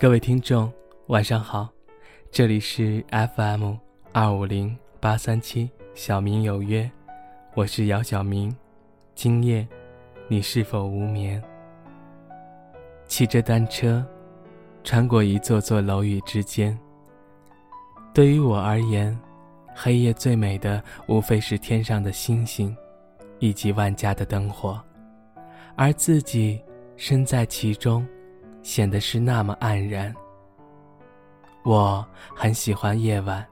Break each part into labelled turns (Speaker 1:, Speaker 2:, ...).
Speaker 1: 各位听众，晚上好，这里是 FM 二五零八三七小明有约，我是姚小明。今夜，你是否无眠？骑着单车，穿过一座座楼宇之间。对于我而言，黑夜最美的无非是天上的星星，以及万家的灯火，而自己身在其中。显得是那么黯然。我很喜欢夜晚，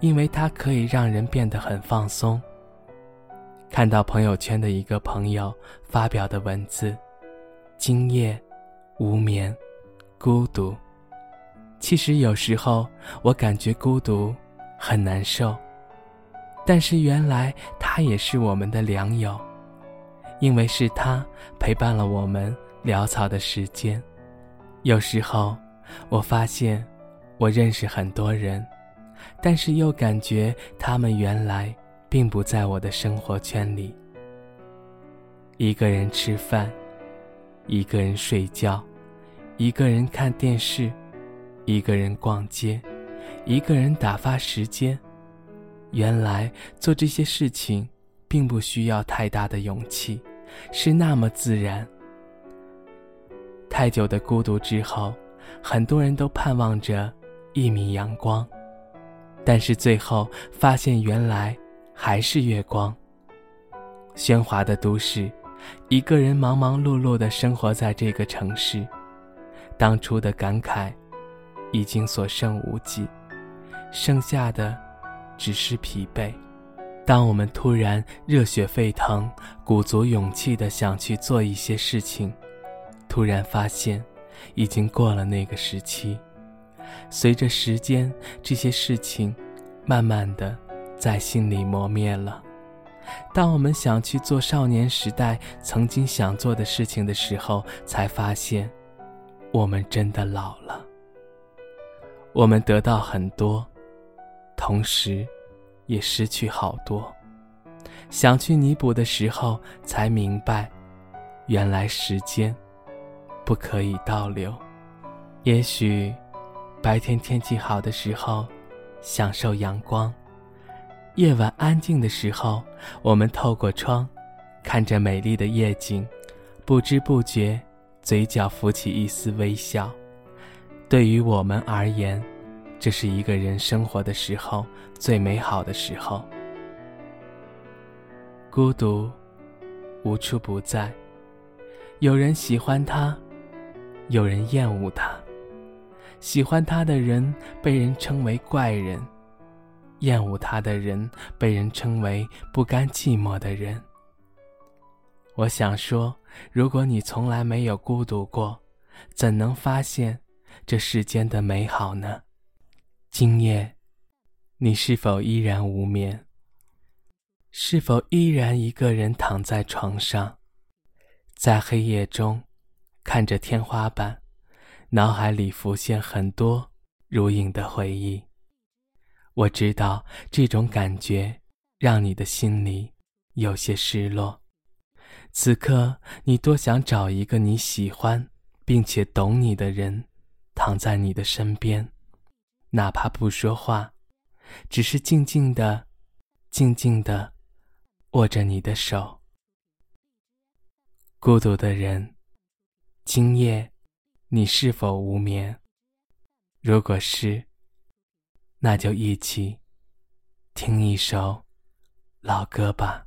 Speaker 1: 因为它可以让人变得很放松。看到朋友圈的一个朋友发表的文字：“今夜无眠，孤独。”其实有时候我感觉孤独很难受，但是原来他也是我们的良友，因为是他陪伴了我们潦草的时间。有时候，我发现，我认识很多人，但是又感觉他们原来并不在我的生活圈里。一个人吃饭，一个人睡觉，一个人看电视，一个人逛街，一个人打发时间。原来做这些事情，并不需要太大的勇气，是那么自然。太久的孤独之后，很多人都盼望着一米阳光，但是最后发现原来还是月光。喧哗的都市，一个人忙忙碌碌地生活在这个城市，当初的感慨已经所剩无几，剩下的只是疲惫。当我们突然热血沸腾、鼓足勇气地想去做一些事情。突然发现，已经过了那个时期。随着时间，这些事情，慢慢的在心里磨灭了。当我们想去做少年时代曾经想做的事情的时候，才发现，我们真的老了。我们得到很多，同时，也失去好多。想去弥补的时候，才明白，原来时间。不可以倒流。也许，白天天气好的时候，享受阳光；夜晚安静的时候，我们透过窗，看着美丽的夜景，不知不觉，嘴角浮起一丝微笑。对于我们而言，这是一个人生活的时候最美好的时候。孤独，无处不在。有人喜欢他。有人厌恶他，喜欢他的人被人称为怪人，厌恶他的人被人称为不甘寂寞的人。我想说，如果你从来没有孤独过，怎能发现这世间的美好呢？今夜，你是否依然无眠？是否依然一个人躺在床上，在黑夜中？看着天花板，脑海里浮现很多如影的回忆。我知道这种感觉让你的心里有些失落。此刻，你多想找一个你喜欢并且懂你的人，躺在你的身边，哪怕不说话，只是静静的、静静的握着你的手。孤独的人。今夜，你是否无眠？如果是，那就一起听一首老歌吧。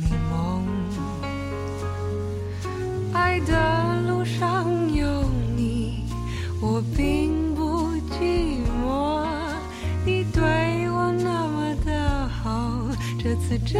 Speaker 2: 你。我并不寂寞。你对我那么的好，这次真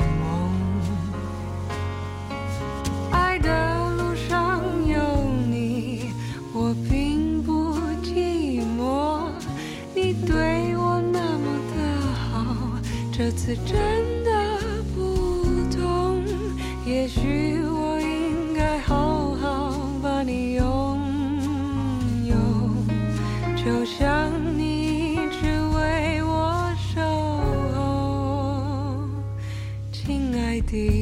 Speaker 2: 次真的不懂。也许我应该好好把你拥有，就像你一直为我守候，亲爱的